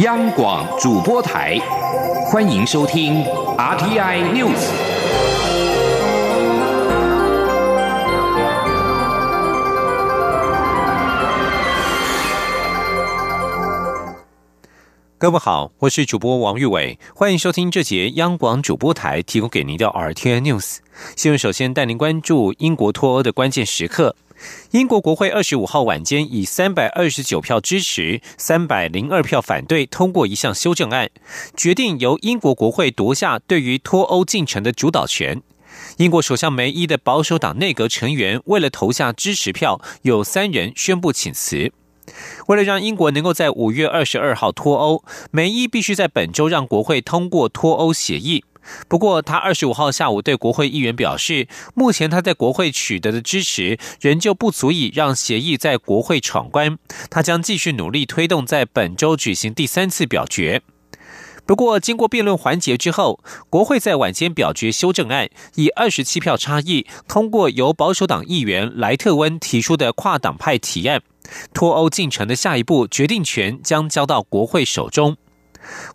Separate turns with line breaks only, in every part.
央广主播台，欢迎收听 RTI News。
各位好，我是主播王玉伟，欢迎收听这节央广主播台提供给您的 RTI News 新闻。首先带您关注英国脱欧的关键时刻。英国国会二十五号晚间以三百二十九票支持、三百零二票反对通过一项修正案，决定由英国国会夺下对于脱欧进程的主导权。英国首相梅伊的保守党内阁成员为了投下支持票，有三人宣布请辞。为了让英国能够在五月二十二号脱欧，梅伊必须在本周让国会通过脱欧协议。不过，他二十五号下午对国会议员表示，目前他在国会取得的支持仍旧不足以让协议在国会闯关。他将继续努力推动在本周举行第三次表决。不过，经过辩论环节之后，国会在晚间表决修正案，以二十七票差异通过由保守党议员莱特温提出的跨党派提案。脱欧进程的下一步决定权将交到国会手中。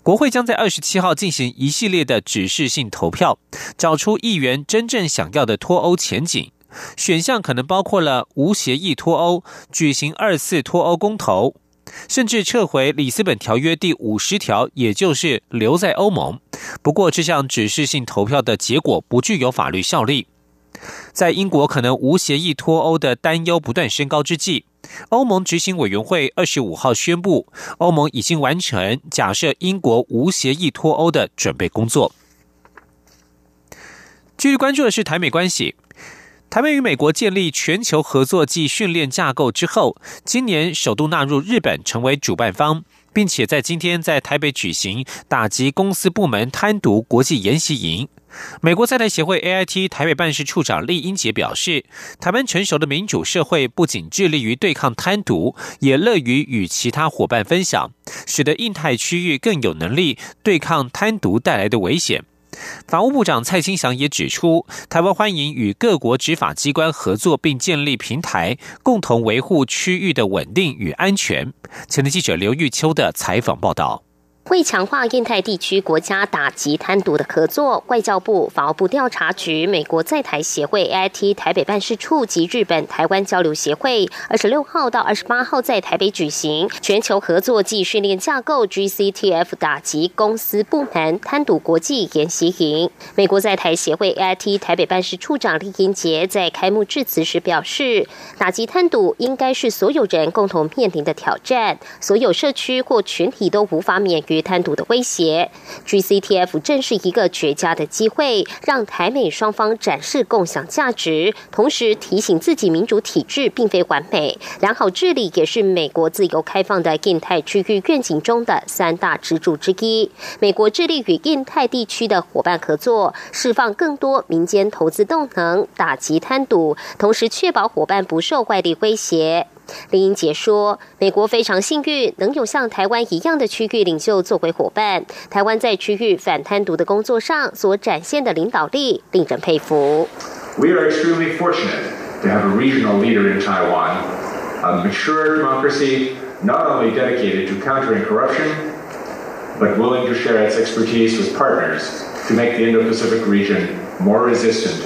国会将在二十七号进行一系列的指示性投票，找出议员真正想要的脱欧前景。选项可能包括了无协议脱欧、举行二次脱欧公投，甚至撤回里斯本条约第五十条，也就是留在欧盟。不过，这项指示性投票的结果不具有法律效力。在英国可能无协议脱欧的担忧不断升高之际。欧盟执行委员会二十五号宣布，欧盟已经完成假设英国无协议脱欧的准备工作。继续关注的是台美关系，台美与美国建立全球合作暨训练架构之后，今年首度纳入日本成为主办方，并且在今天在台北举行打击公司部门贪渎国际研习营。美国在台协会 AIT 台北办事处长厉英杰表示，台湾成熟的民主社会不仅致力于对抗贪渎，也乐于与其他伙伴分享，使得印太区域更有能力对抗贪渎带来的危险。法务部长蔡清祥也指出，台湾欢迎与各国执法机关合作，并建立平台，共同维护区域的稳定与安全。前的记者刘玉秋的采访报道。
为强化印太地区国家打击贪渎的合作，外交部、法务部调查局、美国在台协会 AIT 台北办事处及日本台湾交流协会，二十六号到二十八号在台北举行全球合作暨训练架构 GCTF 打击公司部门贪渎国际研习营。美国在台协会 AIT 台北办事处长李英杰在开幕致辞时表示，打击贪渎应该是所有人共同面临的挑战，所有社区或群体都无法免于。贪渎的威胁，GCTF 正是一个绝佳的机会，让台美双方展示共享价值，同时提醒自己民主体制并非完美，良好治理也是美国自由开放的印太区域愿景中的三大支柱之一。美国致力与印太地区的伙伴合作，释放更多民间投资动能，打击贪渎，同时确保伙伴不受外力威胁。林英杰说：“美国非常幸运，能有像台湾一样的区域领袖作为伙伴。台湾在区域反贪渎的工作上所展现的领导力，令人佩服。”
We are extremely fortunate to have a regional leader in Taiwan, a mature democracy not only dedicated to countering corruption, but willing to share its expertise with partners to make the Indo-Pacific region more resistant.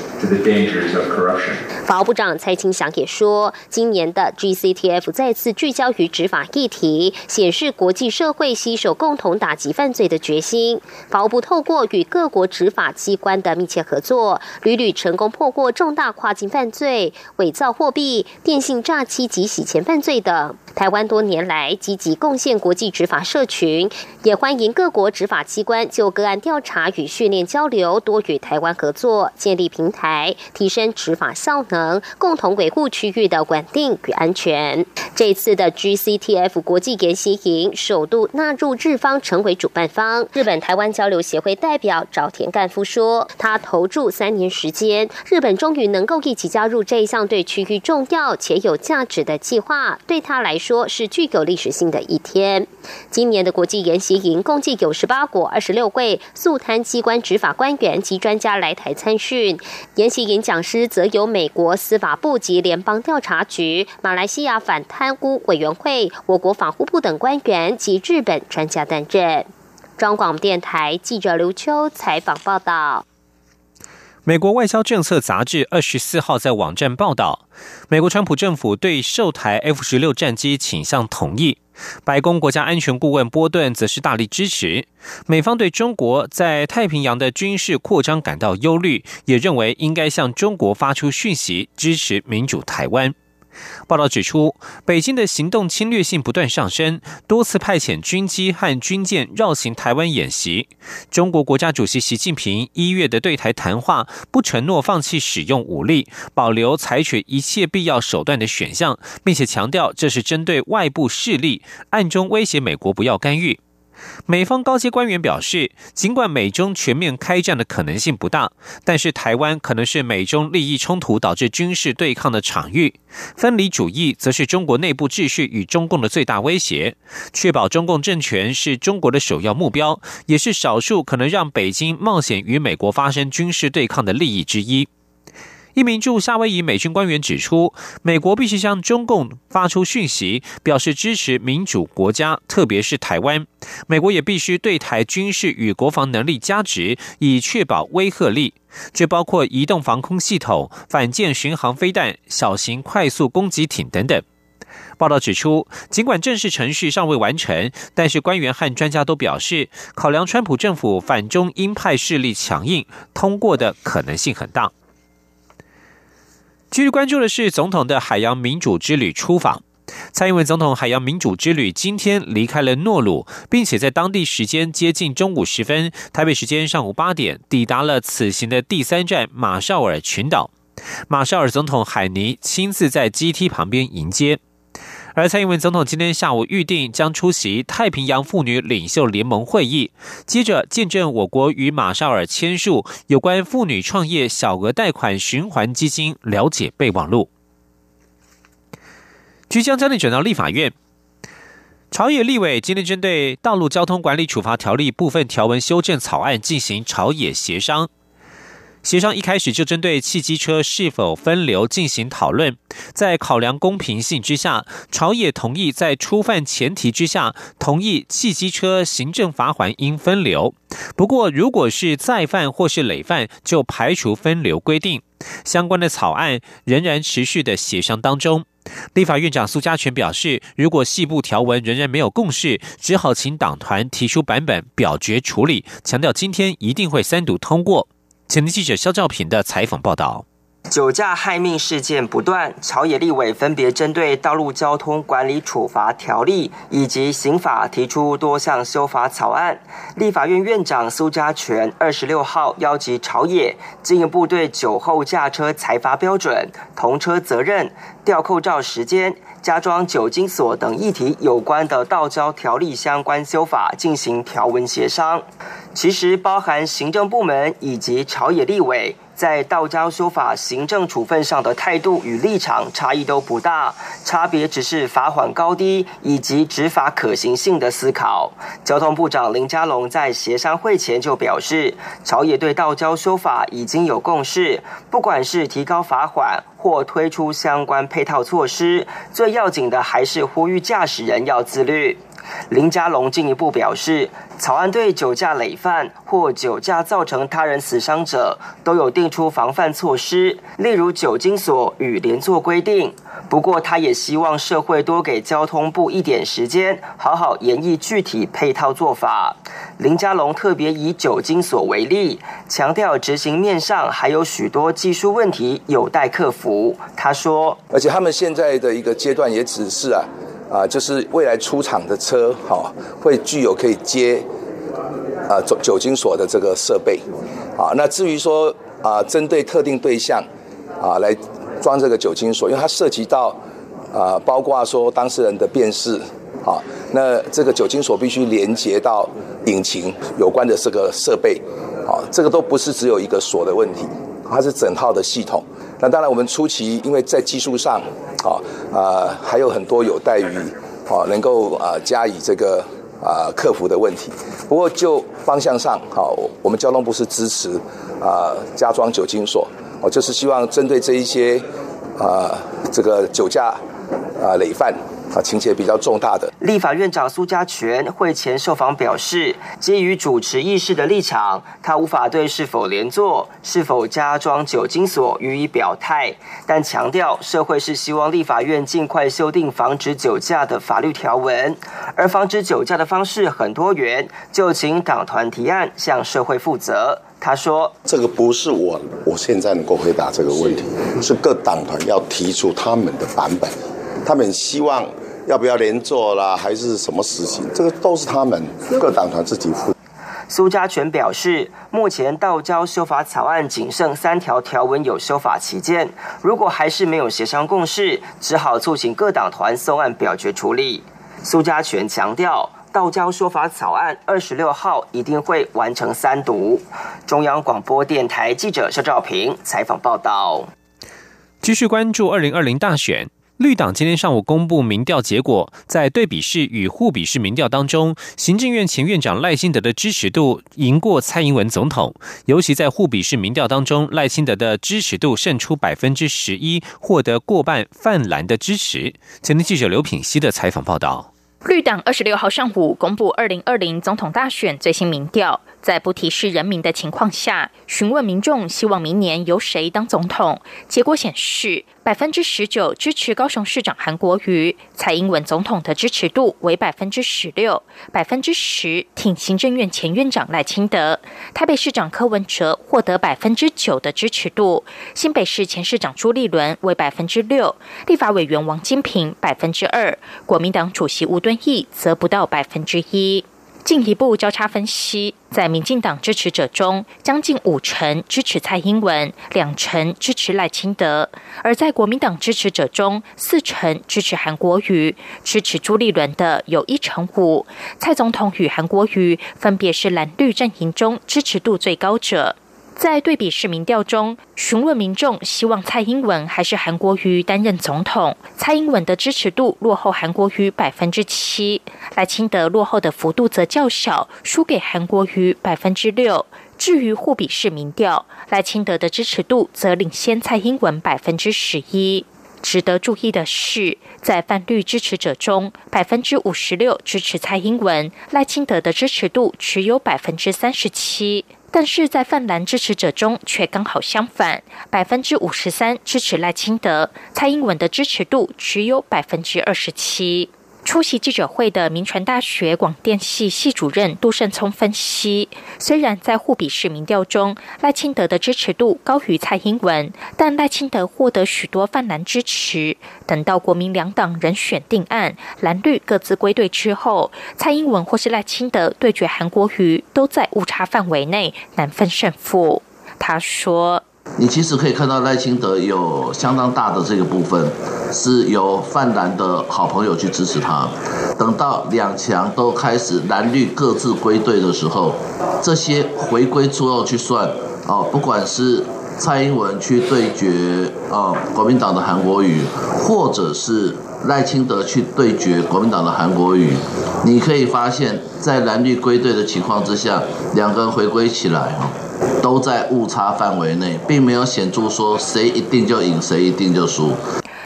法务部长蔡清祥也说，今年的 GCTF 再次聚焦于执法议题，显示国际社会携手共同打击犯罪的决心。法务部透过与各国执法机关的密切合作，屡屡成功破获重大跨境犯罪、伪造货币、电信诈欺及洗钱犯罪等。台湾多年来积极贡献国际执法社群，也欢迎各国执法机关就个案调查与训练交流，多与台湾合作，建立平台，提升执法效能，共同维护区域的稳定与安全。这次的 GCTF 国际研习营首度纳入日方成为主办方，日本台湾交流协会代表沼田干夫说：“他投注三年时间，日本终于能够一起加入这一项对区域重要且有价值的计划，对他来说。”说是具有历史性的一天。今年的国际研习营共计有十八国二十六位素贪机关执法官员及专家来台参训，研习营讲师则由美国司法部及联邦调查局、马来西亚反贪污委员会、我国防护部等官员及日本专家担任。中广电台记者刘秋采访报道。
美国外交政策杂志二十四号在网站报道，美国川普政府对售台 F 十六战机倾向同意。白宫国家安全顾问波顿则是大力支持。美方对中国在太平洋的军事扩张感到忧虑，也认为应该向中国发出讯息，支持民主台湾。报道指出，北京的行动侵略性不断上升，多次派遣军机和军舰绕行台湾演习。中国国家主席习近平一月的对台谈话不承诺放弃使用武力，保留采取一切必要手段的选项，并且强调这是针对外部势力，暗中威胁美国不要干预。美方高阶官员表示，尽管美中全面开战的可能性不大，但是台湾可能是美中利益冲突导致军事对抗的场域。分离主义则是中国内部秩序与中共的最大威胁。确保中共政权是中国的首要目标，也是少数可能让北京冒险与美国发生军事对抗的利益之一。一名驻夏威夷美军官员指出，美国必须向中共发出讯息，表示支持民主国家，特别是台湾。美国也必须对台军事与国防能力加值，以确保威慑力。这包括移动防空系统、反舰巡航飞弹、小型快速攻击艇等等。报道指出，尽管正式程序尚未完成，但是官员和专家都表示，考量川普政府反中鹰派势力强硬，通过的可能性很大。继续关注的是总统的海洋民主之旅出访。蔡英文总统海洋民主之旅今天离开了诺鲁，并且在当地时间接近中午时分，台北时间上午八点，抵达了此行的第三站马绍尔群岛。马绍尔总统海尼亲自在机梯旁边迎接。而蔡英文总统今天下午预定将出席太平洋妇女领袖联盟会议，接着见证我国与马绍尔签署有关妇女创业小额贷款循环基金了解备忘录。即将将你转到立法院，朝野立委今天针对道路交通管理处罚条例部分条文修正草案进行朝野协商。协商一开始就针对汽机车是否分流进行讨论，在考量公平性之下，朝野同意在初犯前提之下，同意汽机车行政罚款应分流。不过，如果是再犯或是累犯，就排除分流规定。相关的草案仍然持续的协商当中。立法院长苏家全表示，如果细部条文仍然没有共识，只好请党团提出版本表决处理。强调今天一定会三读通过。前天记者肖兆平的采访报道：
酒驾害命事件不断，朝野立委分别针对《道路交通管理处罚条例》以及刑法提出多项修法草案。立法院院长苏家全二十六号邀集朝野，进一步对酒后驾车裁罚标准、同车责任、吊扣照时间。加装酒精锁等议题有关的道交条例相关修法进行条文协商，其实包含行政部门以及朝野立委。在道交修法行政处分上的态度与立场差异都不大，差别只是罚款高低以及执法可行性的思考。交通部长林佳龙在协商会前就表示，朝野对道交修法已经有共识，不管是提高罚款或推出相关配套措施，最要紧的还是呼吁驾驶人要自律。林佳龙进一步表示，草案对酒驾累犯或酒驾造成他人死伤者都有定出防范措施，例如酒精锁与连坐规定。不过，他也希望社会多给交通部一点时间，好好研议具体配套做法。林佳龙特别以酒精锁为例，强调执行面上还有许多技术问题有待克服。他说：“而且他们现在的一个阶段也只是啊。”啊，就是未来出厂的车，哈，会具有可以接啊酒酒精锁的这个设备，啊，那至于说啊，针对特定对象啊来装这个酒精锁，因为它涉及到啊，包括说当事人的辨识，啊，那这个酒精锁必须连接到引擎有关的这个设备，啊，这个都不是只有一个锁的问题，它是整套的系统。那当然，我们初期因为在技术上，啊啊，还有很多有待于
啊，能够啊加以这个啊克服的问题。不过就方向上，好，我们交通部是支持啊加装酒精锁，我，就是希望针对这一些啊这个酒驾啊累犯。啊，情节比较重大的
立法院长苏家全会前受访表示，基于主持议事的立场，他无法对是否连坐、是否加装酒精锁予以表态，但强调社会是希望立法院尽快修订防止酒驾的法律条文，而防止酒驾的方式很多元，就请党团提案向社会负责。他说：“
这个不是我我现在能够回答这个问题，是各党团要提出他们的版本。”他们希望要不要连坐啦，还是什么事情？这个都是他们各党团自己负。
苏家全表示，目前道交修法草案仅剩三条条文有修法期间，如果还是没有协商共识，只好促请各党团送案表决处理。苏家全强调，道交修法草案二十六号一定会完成三读。中央广播电台记者肖兆平采访报道。
继续关注二零二零大选。绿党今天上午公布民调结果，在对比式与互比式民调当中，行政院前院长赖清德的支持度赢过蔡英文总统。尤其在互比式民调当中，赖清德的支持度胜出百分之十一，获得过半泛蓝的支持。前天记者刘品熙的采访报道。
绿党二十六号上午公布二零二零总统大选最新民调，在不提示人民的情况下，询问民众希望明年由谁当总统。结果显示。百分之十九支持高雄市长韩国瑜，蔡英文总统的支持度为百分之十六，百分之十挺行政院前院长赖清德。台北市长柯文哲获得百分之九的支持度，新北市前市长朱立伦为百分之六，立法委员王金平百分之二，国民党主席吴敦义则不到百分之一。进一步交叉分析，在民进党支持者中，将近五成支持蔡英文，两成支持赖清德；而在国民党支持者中，四成支持韩国瑜，支持朱立伦的有一成五。蔡总统与韩国瑜分别是蓝绿阵营中支持度最高者。在对比市民调中，询问民众希望蔡英文还是韩国瑜担任总统，蔡英文的支持度落后韩国瑜百分之七，赖清德落后的幅度则较小，输给韩国瑜百分之六。至于互比市民调，赖清德的支持度则领先蔡英文百分之十一。值得注意的是，在泛绿支持者中，百分之五十六支持蔡英文，赖清德的支持度只有百分之三十七。但是在泛蓝支持者中却刚好相反，百分之五十三支持赖清德，蔡英文的支持度只有百分之二十七。出席记者会的民传大学广电系系主任杜胜聪分析，虽然在互比市民调中赖清德的支持度高于蔡英文，但赖清德获得许多泛蓝支持。等到国民两党人选定案，蓝绿各自归队之后，蔡英文或是赖清德对决韩国瑜，都在误差范围内，难分胜负。他说。
你其实可以看到赖清德有相当大的这个部分，是由泛蓝的好朋友去支持他。等到两强都开始蓝绿各自归队的时候，这些回归之后去算哦，不管是蔡英文去对决啊国民党的韩国瑜，或者是赖清德去对决国民党的韩国瑜，你可以发现，在蓝绿归队的情况之下，两个人回归起来啊。都在误差范围内，并没有显著说谁一定就赢，谁一定就输。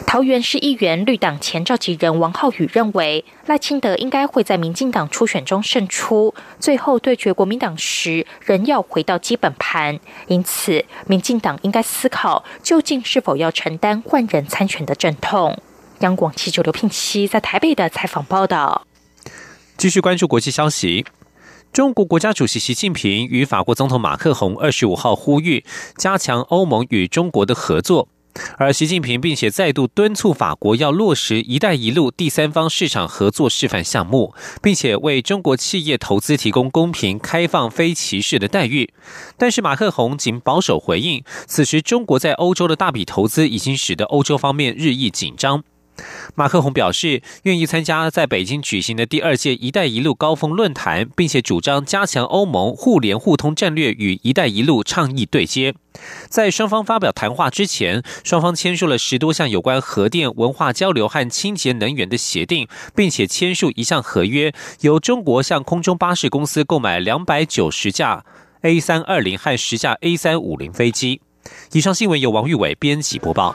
桃园市议员绿党前召集人王浩宇认为，赖清德应该会在民进党初选中胜出，最后对决国民党时仍要回到基本盘。因此，民进党应该思考究竟是否要承担换人参选的阵痛。央广记者刘聘熙在台北的采访报道。
继续关注国际消息。中国国家主席习近平与法国总统马克宏二十五号呼吁加强欧盟与中国的合作，而习近平并且再度敦促法国要落实“一带一路”第三方市场合作示范项目，并且为中国企业投资提供公平、开放、非歧视的待遇。但是马克宏仅保守回应，此时中国在欧洲的大笔投资已经使得欧洲方面日益紧张。马克宏表示，愿意参加在北京举行的第二届“一带一路”高峰论坛，并且主张加强欧盟互联互通战略与“一带一路”倡议对接。在双方发表谈话之前，双方签署了十多项有关核电、文化交流和清洁能源的协定，并且签署一项合约，由中国向空中巴士公司购买两百九十架 A 三二零和十架 A 三五零飞机。以上新闻由王玉伟编辑播报。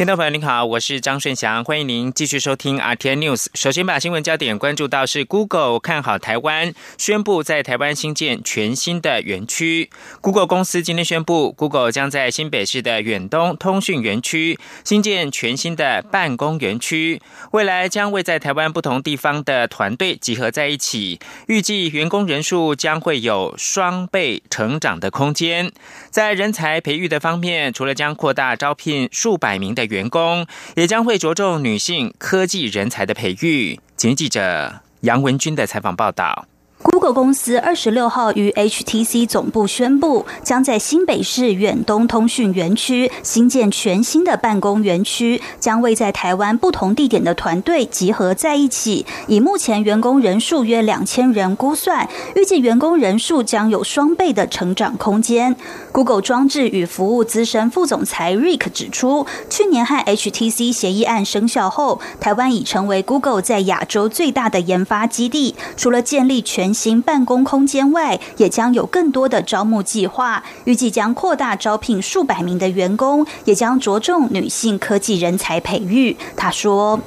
听众朋友您好，我是张顺祥，欢迎您继续收听 RTN News。首先把新闻焦点关注到是 Google 看好台湾，宣布在台湾新建全新的园区。Google 公司今天宣布，Google 将在新北市的远东通讯园区新建全新的办公园区，未来将为在台湾不同地方的团队集合在一起，预计员工人数将会有双倍成长的空间。在人才培育的方面，除了将扩大招聘数百名的员工也将会着重女性科技人才的培育。请记者杨文军的采访报道。
Google 公司二十六号于 HTC 总部宣布，将在新北市远东通讯园区新建全新的办公园区，将为在台湾不同地点的团队集合在一起。以目前员工人数约两千人估算，预计员工人数将有双倍的成长空间。Google 装置与服务资深副总裁 Rick 指出，去年和 HTC 协议案生效后，台湾已成为 Google 在亚洲最大的研发基地。除了建立全新办公空间外，也将有更多的招募计划，预计将扩大招聘数百名的员工，也将着重女性科技人才培育。他说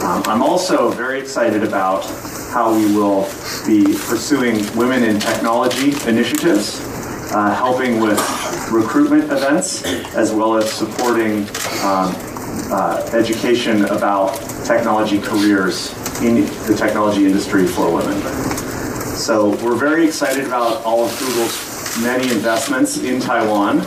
：“I'm also very excited about how we will be pursuing women in technology initiatives.” uh, helping with recruitment events, as well as supporting um, uh, education about technology careers in the technology industry for women. So we're very excited about all of Google's many investments in Taiwan.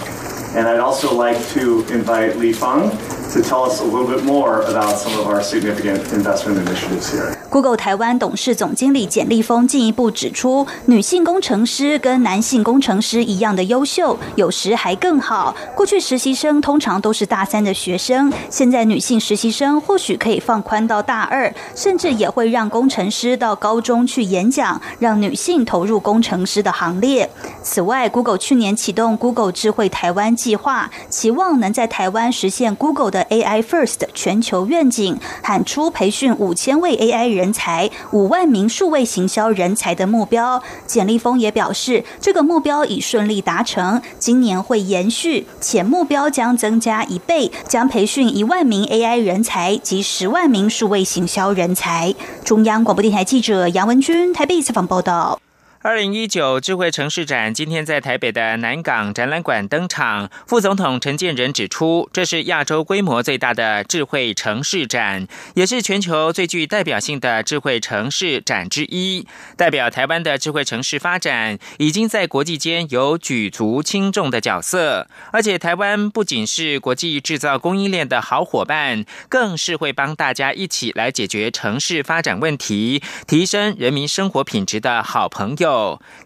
And I'd also like to invite Li Feng to tell us a little bit more about some of our significant investment initiatives here.
Google 台湾董事总经理简立峰进一步指出，女性工程师跟男性工程师一样的优秀，有时还更好。过去实习生通常都是大三的学生，现在女性实习生或许可以放宽到大二，甚至也会让工程师到高中去演讲，让女性投入工程师的行列。此外，Google 去年启动 Google 智慧台湾计划，期望能在台湾实现 Google 的 AI First 全球愿景，喊出培训五千位 AI 人。才五万名数位行销人才的目标，简立峰也表示，这个目标已顺利达成，今年会延续，且目标将增加一倍，将培训一万名 AI 人才及十万名数位行销人才。中央广播电台记者杨文君台北采访报道。
二零一九智慧城市展今天在台北的南港展览馆登场。副总统陈建仁指出，这是亚洲规模最大的智慧城市展，也是全球最具代表性的智慧城市展之一。代表台湾的智慧城市发展，已经在国际间有举足轻重的角色。而且，台湾不仅是国际制造供应链的好伙伴，更是会帮大家一起来解决城市发展问题、提升人民生活品质的好朋友。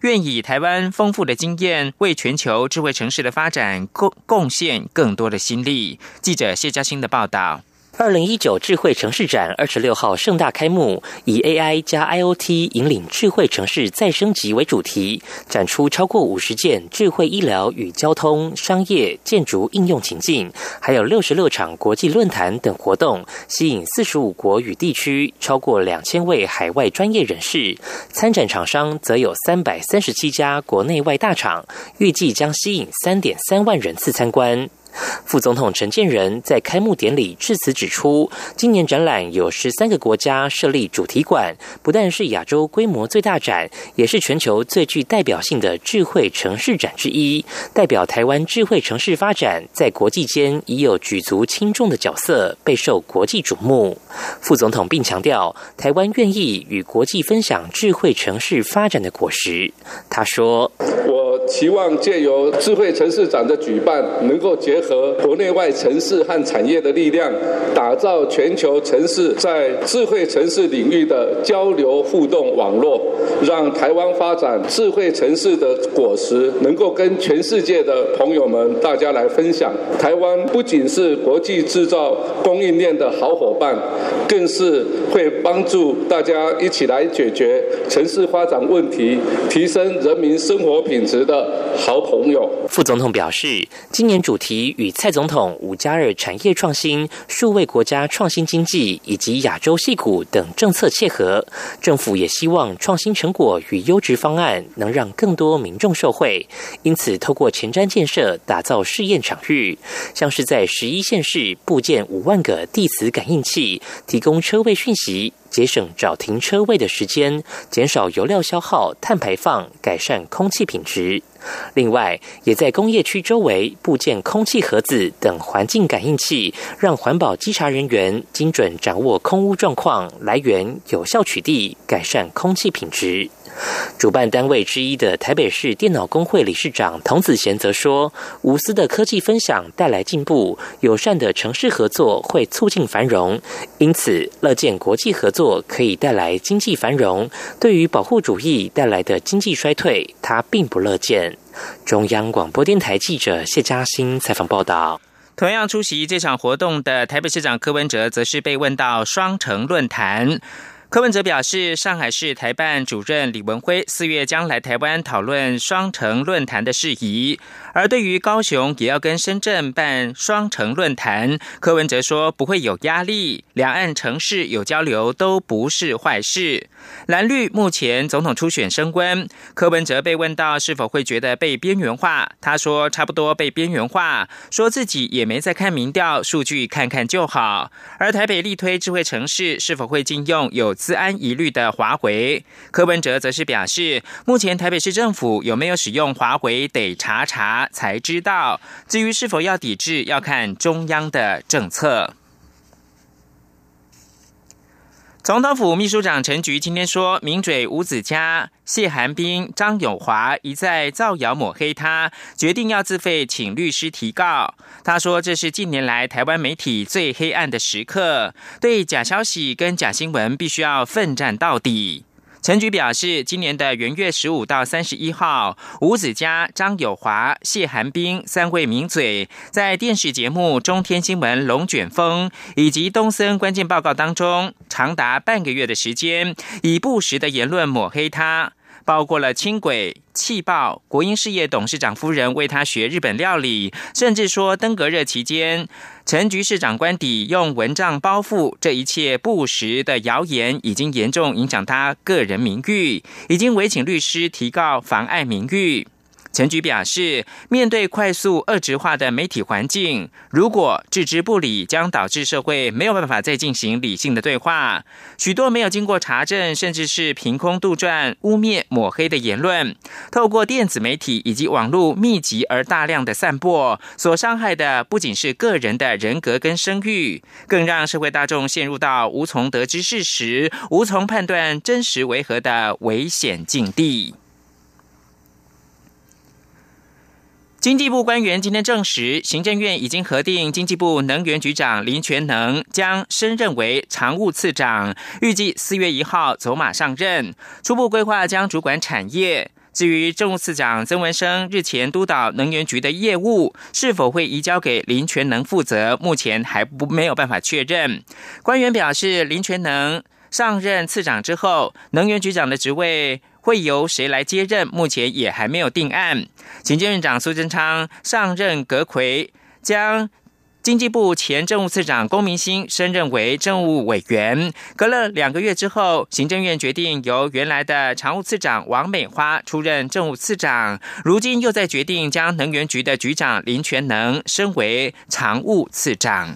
愿以台湾丰富的经验，为全球智慧城市的发展贡贡献更多的心力。记者谢嘉欣的报道。
二零一九智慧城市展二十六号盛大开幕，以 AI 加 IoT 引领智慧城市再升级为主题，展出超过五十件智慧医疗与交通、商业、建筑应用情境，还有六十六场国际论坛等活动，吸引四十五国与地区超过两千位海外专业人士。参展厂商则有三百三十七家国内外大厂，预计将吸引三点三万人次参观。副总统陈建仁在开幕典礼致辞指出，今年展览有十三个国家设立主题馆，不但是亚洲规模最大展，也是全球最具代表性的智慧城市展之一，代表台湾智慧城市发展在国际间已有举足轻重的角色，备受国际瞩目。副总统并强调，台湾愿意与国际分享智慧城市发展的果实。他说：“我。”
期望借由智慧城市展的举办，能够结合国内外城市和产业的力量，打造全球城市在智慧城市领域的交流互动网络，让台湾发展智慧城市的果实能够跟全世界的朋友们大家来分享。台湾不仅是国际制造供应链的好伙伴，更是会帮助大家一起来解决城市发展问题，提升人民生活品质的好朋友。
副总统表示，今年主题与蔡总统“五加二”产业创新、数位国家创新经济以及亚洲戏股等政策切合。政府也希望创新成果与优质方案能让更多民众受惠，因此透过前瞻建设打造试验场域，像是在十一县市布建五万个地磁感应器，提供车位讯息。节省找停车位的时间，减少油料消耗、碳排放，改善空气品质。另外，也在工业区周围布建空气盒子等环境感应器，让环保稽查人员精准掌握空污状况来源，有效取缔，改善空气品质。主办单位之一的台北市电脑工会理事长童子贤则说：“无私的科技分享带来进步，友善的城市合作会促进繁荣，因此乐见国际合作可以带来经济繁荣。对于保护主义带来的经济衰退，他并不乐见。”中央广播电台记者谢嘉欣采访报道。
同样出席这场活动的台北市长柯文哲，则是被问到双城论坛。柯文哲表示，上海市台办主任李文辉四月将来台湾讨论双城论坛的事宜。而对于高雄也要跟深圳办双城论坛，柯文哲说不会有压力，两岸城市有交流都不是坏事。蓝绿目前总统初选升温，柯文哲被问到是否会觉得被边缘化，他说差不多被边缘化，说自己也没在看民调数据，看看就好。而台北力推智慧城市，是否会禁用有资安疑虑的华回？柯文哲则是表示，目前台北市政府有没有使用华回，得查查。才知道，至于是否要抵制，要看中央的政策。总统府秘书长陈菊今天说，名嘴吴子嘉、谢寒冰、张永华一再造谣抹黑他，决定要自费请律师提告。他说，这是近年来台湾媒体最黑暗的时刻，对假消息跟假新闻必须要奋战到底。陈菊表示，今年的元月十五到三十一号，吴子嘉、张友华、谢寒冰三位名嘴在电视节目《中天新闻》《龙卷风》以及东森关键报告当中，长达半个月的时间，以不实的言论抹黑他。包括了轻轨、气爆、国营事业董事长夫人为他学日本料理，甚至说登革热期间陈局市长官邸用蚊帐包覆，这一切不实的谣言已经严重影响他个人名誉，已经委请律师提告妨碍名誉。陈局表示，面对快速恶质化的媒体环境，如果置之不理，将导致社会没有办法再进行理性的对话。许多没有经过查证，甚至是凭空杜撰、污蔑、抹黑的言论，透过电子媒体以及网络密集而大量的散播，所伤害的不仅是个人的人格跟声誉，更让社会大众陷入到无从得知事实、无从判断真实为何的危险境地。经济部官员今天证实，行政院已经核定经济部能源局长林全能将升任为常务次长，预计四月一号走马上任。初步规划将主管产业。至于政务次长曾文生日前督导能源局的业务，是否会移交给林全能负责，目前还不没有办法确认。官员表示，林全能上任次长之后，能源局长的职位。会由谁来接任？目前也还没有定案。行政院长苏贞昌上任阁魁，将经济部前政务次长龚明鑫升任为政务委员。隔了两个月之后，行政院决定由原来的常务次长王美花出任政务次长。如今又在决定将能源局的局长林全能升为常务次长。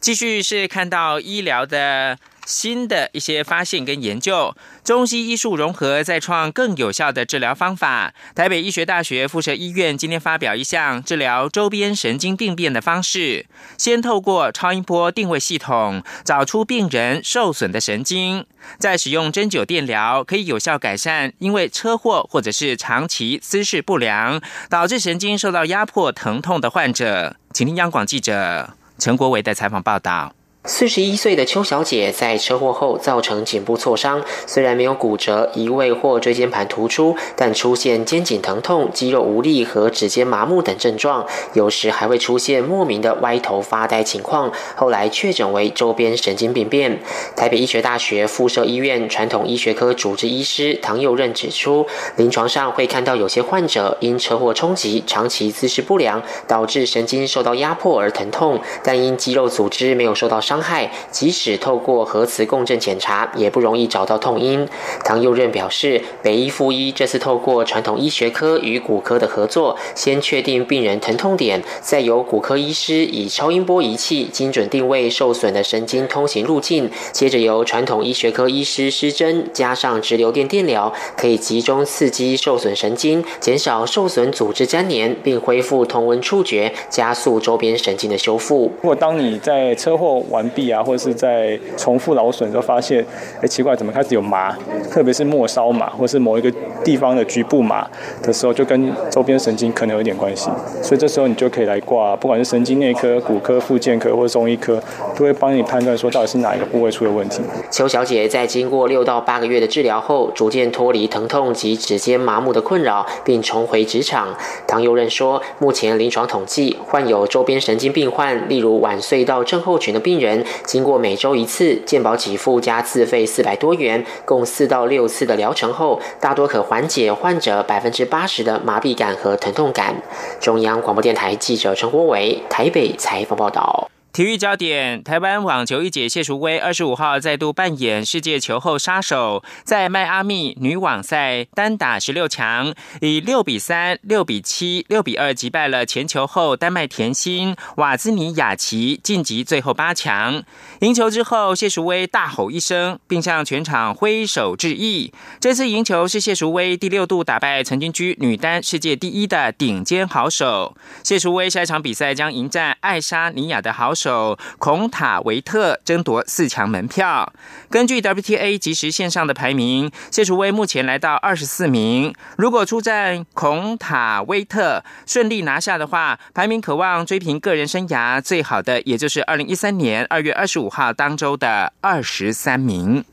继续是看到医疗的。新的一些发现跟研究，中西医术融合，再创更有效的治疗方法。台北医学大学附设医院今天发表一项治疗周边神经病变的方式，先透过超音波定位系统找出病人受损的神经，再使用针灸电疗，可以有效改善因为车祸或者是长期姿势不良导致神经受到压迫疼痛的患者。请听央广记者陈国伟的采访报道。
四十一岁的邱小姐在车祸后造成颈部挫伤，虽然没有骨折、移位或椎间盘突出，但出现肩颈疼痛、肌肉无力和指尖麻木等症状，有时还会出现莫名的歪头发呆情况。后来确诊为周边神经病变。台北医学大学附设医院传统医学科主治医师唐佑任指出，临床上会看到有些患者因车祸冲击、长期姿势不良，导致神经受到压迫而疼痛，但因肌肉组织没有受到伤。伤害，即使透过核磁共振检查，也不容易找到痛因。唐佑任表示，北医附医这次透过传统医学科与骨科的合作，先确定病人疼痛点，再由骨科医师以超音波仪器精准定位受损的神经通行路径，接着由传统医学科医师施针，加上直流电电疗，可以集中刺激受损神经，减少受损组织粘连，并恢复同温触觉，加速周边神经的修复。
如果当你在车祸完臂啊，或者是在重复劳损的时候发现，哎，奇怪，怎么开始有麻？特别是末梢麻，或是某一个地方的局部麻的时候，就跟周边神经可能有点关系。所以这时候你就可以来挂，不管是神经内科、骨科、复健科或者中医科，都会帮你判断说到底是哪一个部位出了问题。
邱小姐在经过六到八个月的治疗后，逐渐脱离疼痛及指尖麻木的困扰，并重回职场。唐佑任说，目前临床统计，患有周边神经病患，例如晚睡到症候群的病人。经过每周一次健保给付加自费四百多元，共四到六次的疗程后，大多可缓解患者百分之八十的麻痹感和疼痛感。中央广播电台记者陈国伟台北采访报道。
体育焦点：台湾网球一姐谢淑薇二十五号再度扮演世界球后杀手，在迈阿密女网赛单打十六强，以六比三、六比七、六比二击败了前球后丹麦甜心瓦兹尼亚奇，晋级最后八强。赢球之后，谢淑薇大吼一声，并向全场挥手致意。这次赢球是谢淑薇第六度打败曾经居女单世界第一的顶尖好手。谢淑薇下一场比赛将迎战爱沙尼亚的好手。手孔塔维特争夺四强门票。根据 WTA 即时线上的排名，谢楚薇目前来到二十四名。如果出战孔塔维特顺利拿下的话，排名渴望追平个人生涯最好的，也就是二零一三年二月二十五号当周的二十三名。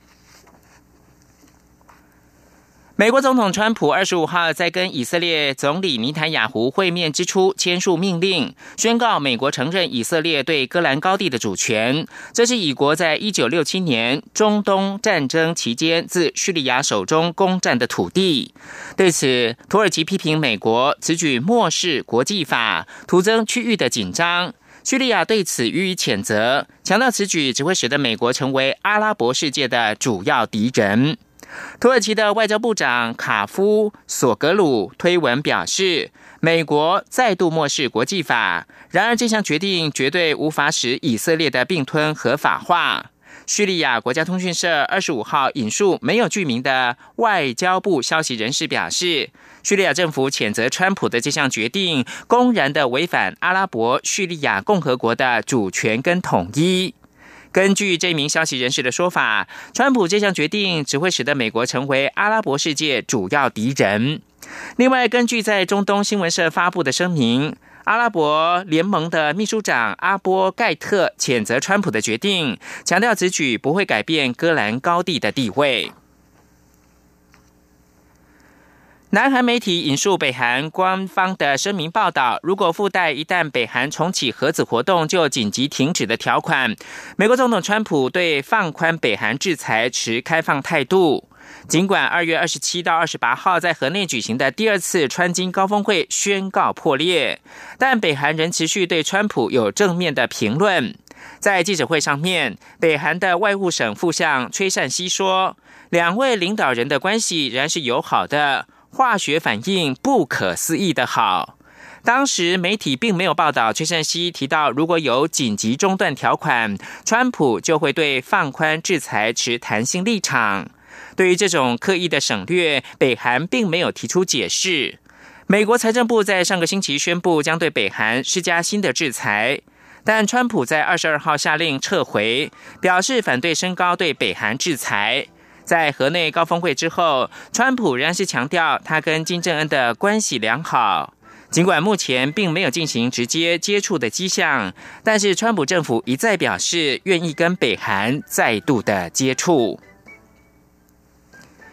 美国总统川普二十五号在跟以色列总理尼坦雅胡会面之初签署命令，宣告美国承认以色列对戈兰高地的主权。这是以国在一九六七年中东战争期间自叙利亚手中攻占的土地。对此，土耳其批评美国此举漠视国际法，徒增区域的紧张。叙利亚对此予以谴责，强调此举只会使得美国成为阿拉伯世界的主要敌人。土耳其的外交部长卡夫索格鲁推文表示，美国再度漠视国际法。然而，这项决定绝对无法使以色列的并吞合法化。叙利亚国家通讯社二十五号引述没有具名的外交部消息人士表示，叙利亚政府谴责川普的这项决定，公然的违反阿拉伯叙利亚共和国的主权跟统一。根据这名消息人士的说法，川普这项决定只会使得美国成为阿拉伯世界主要敌人。另外，根据在中东新闻社发布的声明，阿拉伯联盟的秘书长阿波盖特谴责川普的决定，强调此举不会改变戈兰高地的地位。南韩媒体引述北韩官方的声明报道，如果附带一旦北韩重启核子活动就紧急停止的条款，美国总统川普对放宽北韩制裁持开放态度。尽管二月二十七到二十八号在河内举行的第二次川金高峰会宣告破裂，但北韩仍持续对川普有正面的评论。在记者会上面，北韩的外务省副相崔善熙说，两位领导人的关系仍然是友好的。化学反应不可思议的好，当时媒体并没有报道崔胜熙提到，如果有紧急中断条款，川普就会对放宽制裁持弹性立场。对于这种刻意的省略，北韩并没有提出解释。美国财政部在上个星期宣布将对北韩施加新的制裁，但川普在二十二号下令撤回，表示反对升高对北韩制裁。在河内高峰会之后，川普仍然是强调他跟金正恩的关系良好。尽管目前并没有进行直接接触的迹象，但是川普政府一再表示愿意跟北韩再度的接触。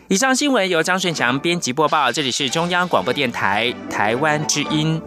以上新闻由张顺强编辑播报，这里是中央广播电台台湾之音。